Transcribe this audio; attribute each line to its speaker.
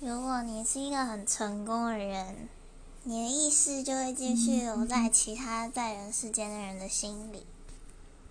Speaker 1: 如果你是一个很成功的人，你的意识就会继续留在其他在人世间的人的心里。